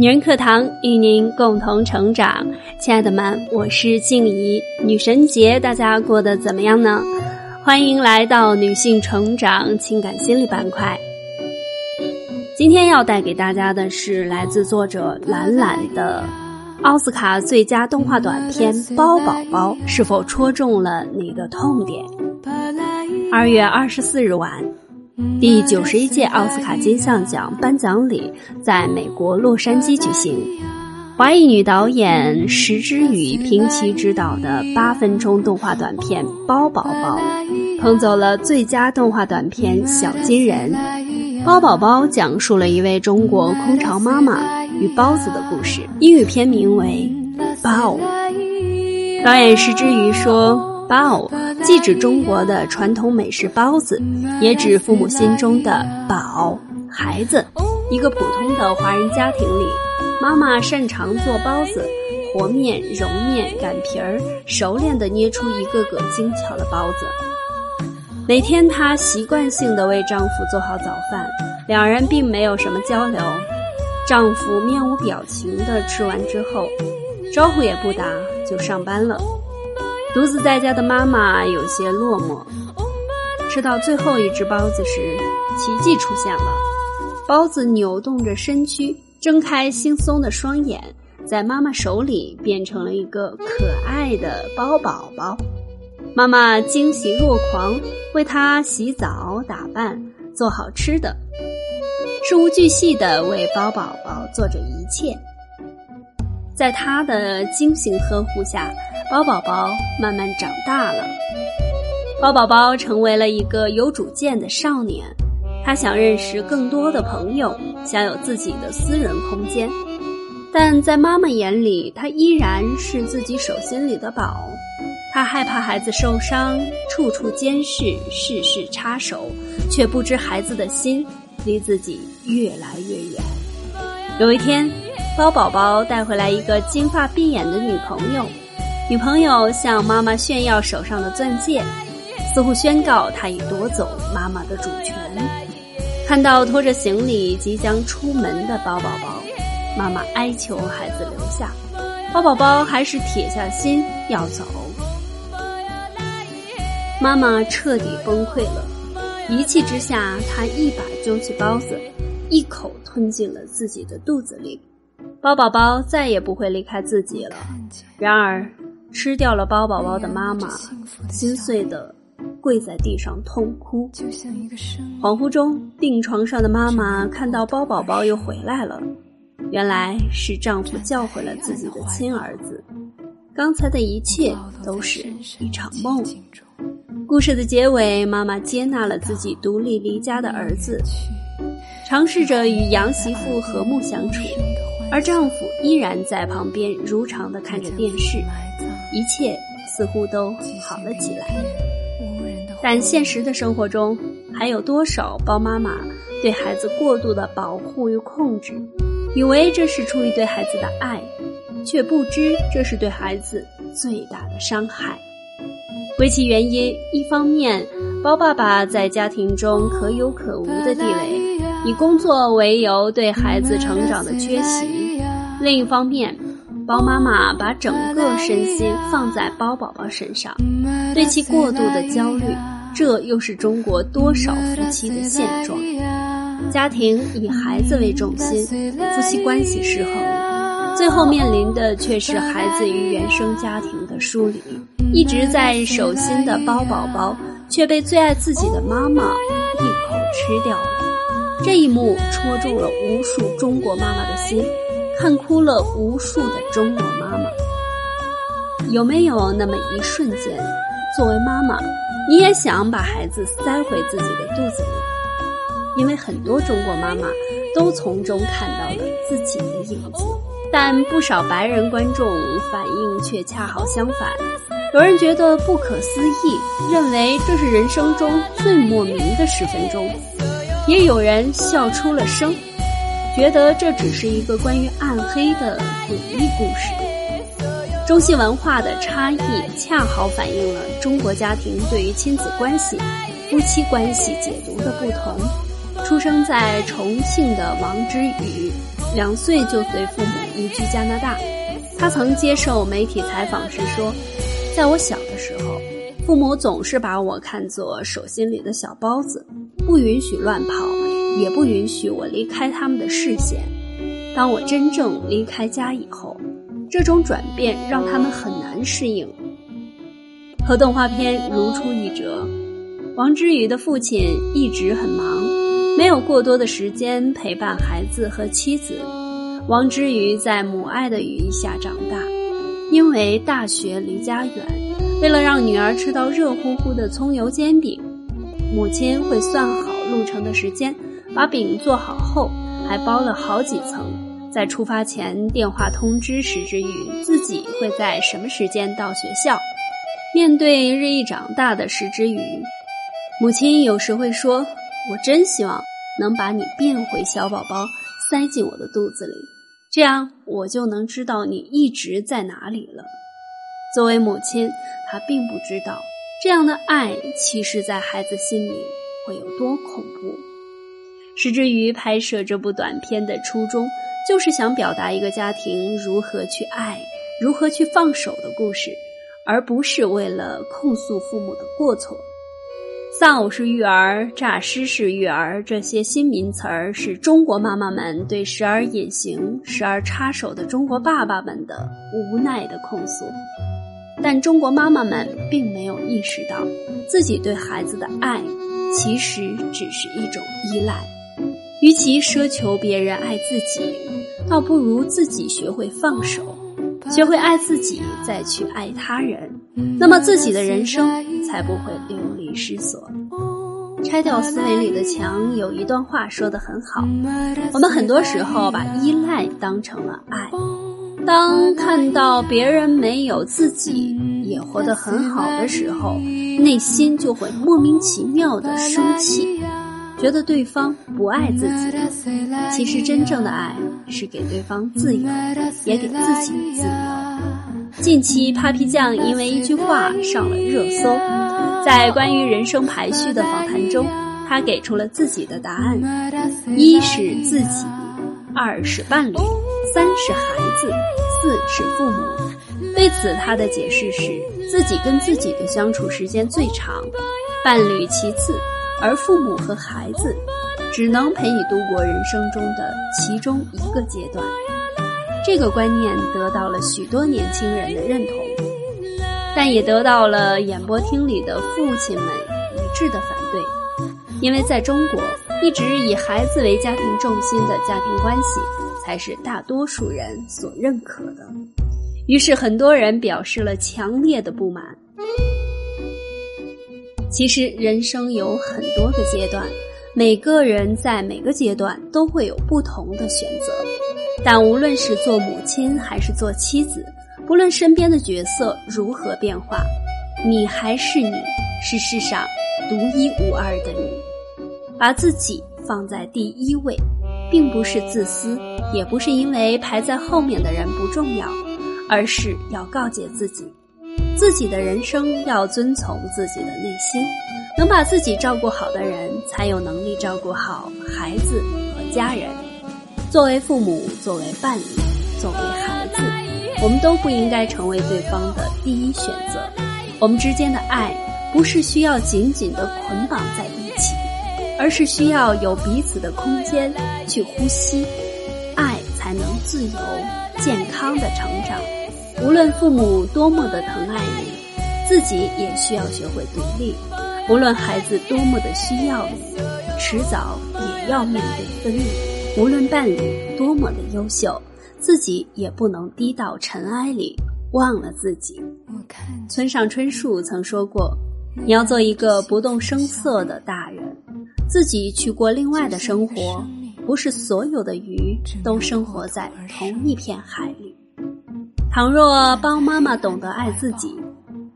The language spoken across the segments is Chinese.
女人课堂与您共同成长，亲爱的们，我是静怡。女神节大家过得怎么样呢？欢迎来到女性成长情感心理板块。今天要带给大家的是来自作者懒懒的奥斯卡最佳动画短片《包宝宝》，是否戳中了你的痛点？二月二十四日晚。第九十一届奥斯卡金像奖颁奖礼在美国洛杉矶举行，华裔女导演石之宇平齐执导的八分钟动画短片《包宝宝》，捧走了最佳动画短片小金人。《包宝宝》讲述了一位中国空巢妈妈与包子的故事，英语片名为《包》。导演石之宇说。：“Bow 既指中国的传统美食包子，也指父母心中的宝孩子。一个普通的华人家庭里，妈妈擅长做包子，和面、揉面、擀皮儿，熟练地捏出一个个精巧的包子。每天她习惯性地为丈夫做好早饭，两人并没有什么交流。丈夫面无表情地吃完之后，招呼也不打就上班了。独自在家的妈妈有些落寞。吃到最后一只包子时，奇迹出现了。包子扭动着身躯，睁开惺忪的双眼，在妈妈手里变成了一个可爱的包宝宝。妈妈惊喜若狂，为他洗澡、打扮、做好吃的，事无巨细的为包宝宝做着一切。在他的精心呵护下。包宝宝慢慢长大了，包宝宝成为了一个有主见的少年。他想认识更多的朋友，想有自己的私人空间。但在妈妈眼里，他依然是自己手心里的宝。他害怕孩子受伤，处处监视，事事插手，却不知孩子的心离自己越来越远。有一天，包宝宝带回来一个金发碧眼的女朋友。女朋友向妈妈炫耀手上的钻戒，似乎宣告她已夺走妈妈的主权。看到拖着行李即将出门的包宝宝，妈妈哀求孩子留下，包宝宝还是铁下心要走。妈妈彻底崩溃了，一气之下，她一把揪起包子，一口吞进了自己的肚子里。包宝宝再也不会离开自己了。然而。吃掉了包宝宝的妈妈，心碎的跪在地上痛哭。恍惚中，病床上的妈妈看到包宝宝又回来了，原来是丈夫叫回了自己的亲儿子。刚才的一切都是一场梦。故事的结尾，妈妈接纳了自己独立离家的儿子，尝试着与杨媳妇和睦相处，而丈夫依然在旁边如常的看着电视。一切似乎都好了起来，但现实的生活中，还有多少包妈妈对孩子过度的保护与控制，以为这是出于对孩子的爱，却不知这是对孩子最大的伤害。归其原因，一方面，包爸爸在家庭中可有可无的地位，以工作为由对孩子成长的缺席；另一方面，包妈妈把整个身心放在包宝宝身上，对其过度的焦虑，这又是中国多少夫妻的现状？家庭以孩子为重心，夫妻关系失衡，最后面临的却是孩子与原生家庭的疏离。一直在手心的包宝宝，却被最爱自己的妈妈一口吃掉了。这一幕戳中了无数中国妈妈的心。看哭了无数的中国妈妈，有没有那么一瞬间，作为妈妈，你也想把孩子塞回自己的肚子里？因为很多中国妈妈都从中看到了自己的影子，但不少白人观众反应却恰好相反。有人觉得不可思议，认为这是人生中最莫名的十分钟，也有人笑出了声。觉得这只是一个关于暗黑的诡异故事。中西文化的差异恰好反映了中国家庭对于亲子关系、夫妻关系解读的不同。出生在重庆的王之宇，两岁就随父母移居加拿大。他曾接受媒体采访时说：“在我小的时候，父母总是把我看作手心里的小包子，不允许乱跑，也不允许我离开他们的视线。当我真正离开家以后，这种转变让他们很难适应。”和动画片如出一辙。王之宇的父亲一直很忙，没有过多的时间陪伴孩子和妻子。王之宇在母爱的羽翼下长大，因为大学离家远，为了让女儿吃到热乎乎的葱油煎饼，母亲会算好路程的时间，把饼做好后还包了好几层，在出发前电话通知时之宇自己会在什么时间到学校。面对日益长大的石之宇。母亲有时会说：“我真希望能把你变回小宝宝，塞进我的肚子里，这样我就能知道你一直在哪里了。”作为母亲，她并不知道这样的爱，其实在孩子心里会有多恐怖。石之于拍摄这部短片的初衷，就是想表达一个家庭如何去爱、如何去放手的故事，而不是为了控诉父母的过错。丧偶式育儿、诈尸式育儿这些新名词儿，是中国妈妈们对时而隐形、时而插手的中国爸爸们的无奈的控诉。但中国妈妈们并没有意识到，自己对孩子的爱其实只是一种依赖。与其奢求别人爱自己，倒不如自己学会放手，学会爱自己，再去爱他人。那么自己的人生才不会流离失所。拆掉思维里的墙，有一段话说的很好：我们很多时候把依赖当成了爱，当看到别人没有自己也活得很好的时候，内心就会莫名其妙的生气，觉得对方不爱自己。其实真正的爱是给对方自由，也给自己自由。近期，Papi 酱因为一句话上了热搜。在关于人生排序的访谈中，他给出了自己的答案：一是自己，二是伴侣，三是孩子，四是父母。对此，他的解释是：自己跟自己的相处时间最长，伴侣其次，而父母和孩子只能陪你度过人生中的其中一个阶段。这个观念得到了许多年轻人的认同，但也得到了演播厅里的父亲们一致的反对，因为在中国，一直以孩子为家庭重心的家庭关系才是大多数人所认可的。于是，很多人表示了强烈的不满。其实，人生有很多个阶段，每个人在每个阶段都会有不同的选择。但无论是做母亲还是做妻子，不论身边的角色如何变化，你还是你，是世上独一无二的你。把自己放在第一位，并不是自私，也不是因为排在后面的人不重要，而是要告诫自己，自己的人生要遵从自己的内心。能把自己照顾好的人，才有能力照顾好孩子和家人。作为父母，作为伴侣，作为孩子，我们都不应该成为对方的第一选择。我们之间的爱，不是需要紧紧的捆绑在一起，而是需要有彼此的空间去呼吸，爱才能自由、健康的成长。无论父母多么的疼爱你，自己也需要学会独立。无论孩子多么的需要你，迟早也要面对分离。无论伴侣多么的优秀，自己也不能低到尘埃里忘了自己。村上春树曾说过：“你要做一个不动声色的大人，自己去过另外的生活。不是所有的鱼都生活在同一片海里。倘若包妈妈懂得爱自己，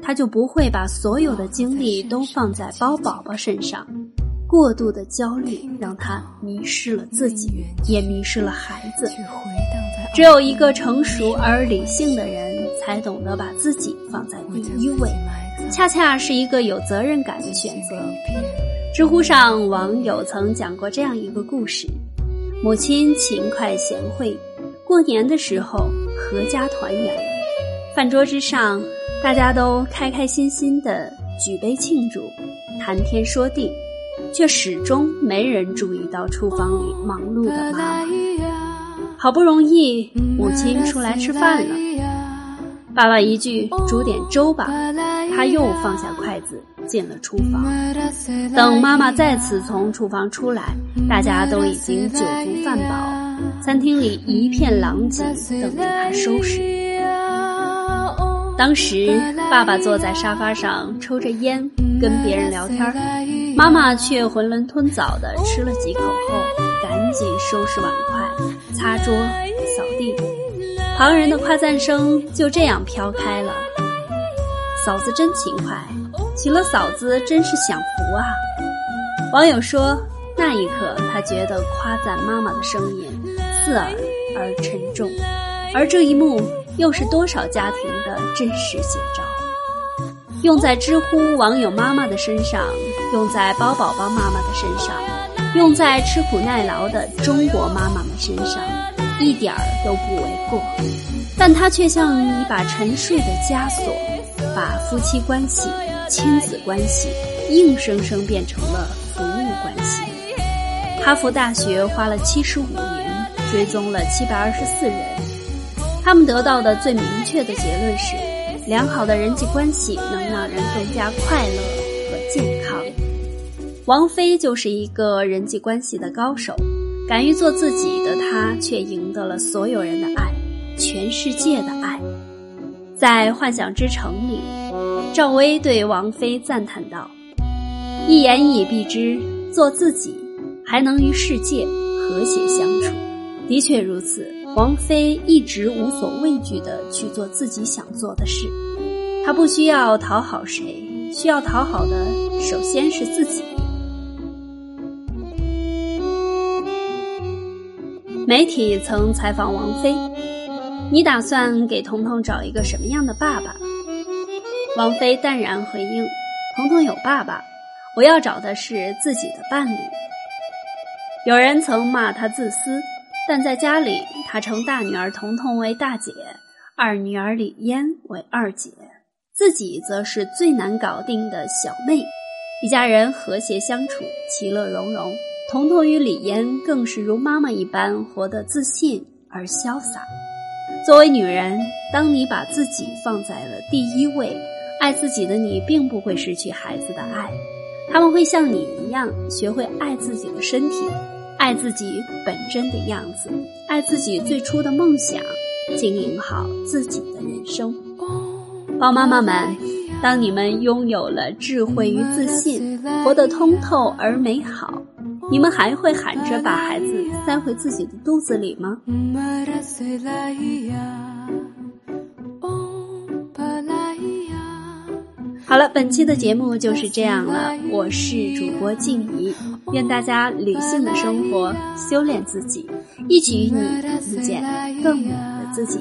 她就不会把所有的精力都放在包宝宝身上。”过度的焦虑让他迷失了自己，也迷失了孩子。只有一个成熟而理性的人，才懂得把自己放在第一位，恰恰是一个有责任感的选择。知乎上网友曾讲过这样一个故事：母亲勤快贤惠，过年的时候阖家团圆，饭桌之上大家都开开心心的举杯庆祝，谈天说地，却始终没人注意到厨房里忙碌的妈妈。好不容易母亲出来吃饭了，爸爸一句煮点粥吧，他又放下筷子进了厨房。等妈妈再次从厨房出来。大家都已经酒足饭饱，餐厅里一片狼藉，等着他收拾。当时，爸爸坐在沙发上抽着烟，跟别人聊天妈妈却囫囵吞枣的吃了几口后，赶紧收拾碗筷、擦桌、扫地。旁人的夸赞声就这样飘开了：“嫂子真勤快，娶了嫂子真是享福啊！”网友说。那一刻，他觉得夸赞妈妈的声音刺耳而沉重，而这一幕又是多少家庭的真实写照。用在知乎网友妈妈的身上，用在包宝宝妈妈的身上，用在吃苦耐劳的中国妈妈们身上，一点儿都不为过。但它却像一把沉睡的枷锁，把夫妻关系、亲子关系硬生生变成了服务关系。哈佛大学花了七十五追踪了七百二十四人，他们得到的最明确的结论是：良好的人际关系能让人更加快乐和健康。王菲就是一个人际关系的高手，敢于做自己的她，却赢得了所有人的爱，全世界的爱。在《幻想之城》里，赵薇对王菲赞叹道：“一言以蔽之，做自己。”还能与世界和谐相处，的确如此。王菲一直无所畏惧地去做自己想做的事，她不需要讨好谁，需要讨好的首先是自己。媒体曾采访王菲：“你打算给彤彤找一个什么样的爸爸？”王菲淡然回应：“彤彤有爸爸，我要找的是自己的伴侣。”有人曾骂他自私，但在家里，他称大女儿彤彤为大姐，二女儿李嫣为二姐，自己则是最难搞定的小妹。一家人和谐相处，其乐融融。彤彤与李嫣更是如妈妈一般，活得自信而潇洒。作为女人，当你把自己放在了第一位，爱自己的你，并不会失去孩子的爱。他们会像你一样，学会爱自己的身体，爱自己本真的样子，爱自己最初的梦想，经营好自己的人生。宝妈妈们，当你们拥有了智慧与自信，活得通透而美好，你们还会喊着把孩子塞回自己的肚子里吗？好了，本期的节目就是这样了。我是主播静怡，愿大家理性的生活，修炼自己，一起与你遇见更美的自己。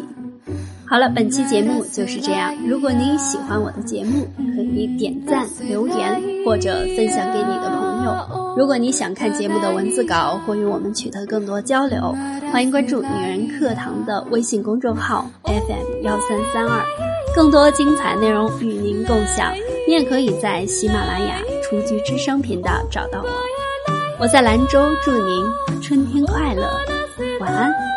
好了，本期节目就是这样。如果您喜欢我的节目，可以点赞、留言或者分享给你的朋友。如果你想看节目的文字稿或与我们取得更多交流，欢迎关注“女人课堂”的微信公众号 FM 幺三三二。更多精彩内容与您共享，你也可以在喜马拉雅“雏菊之声”频道找到我。我在兰州，祝您春天快乐，晚安。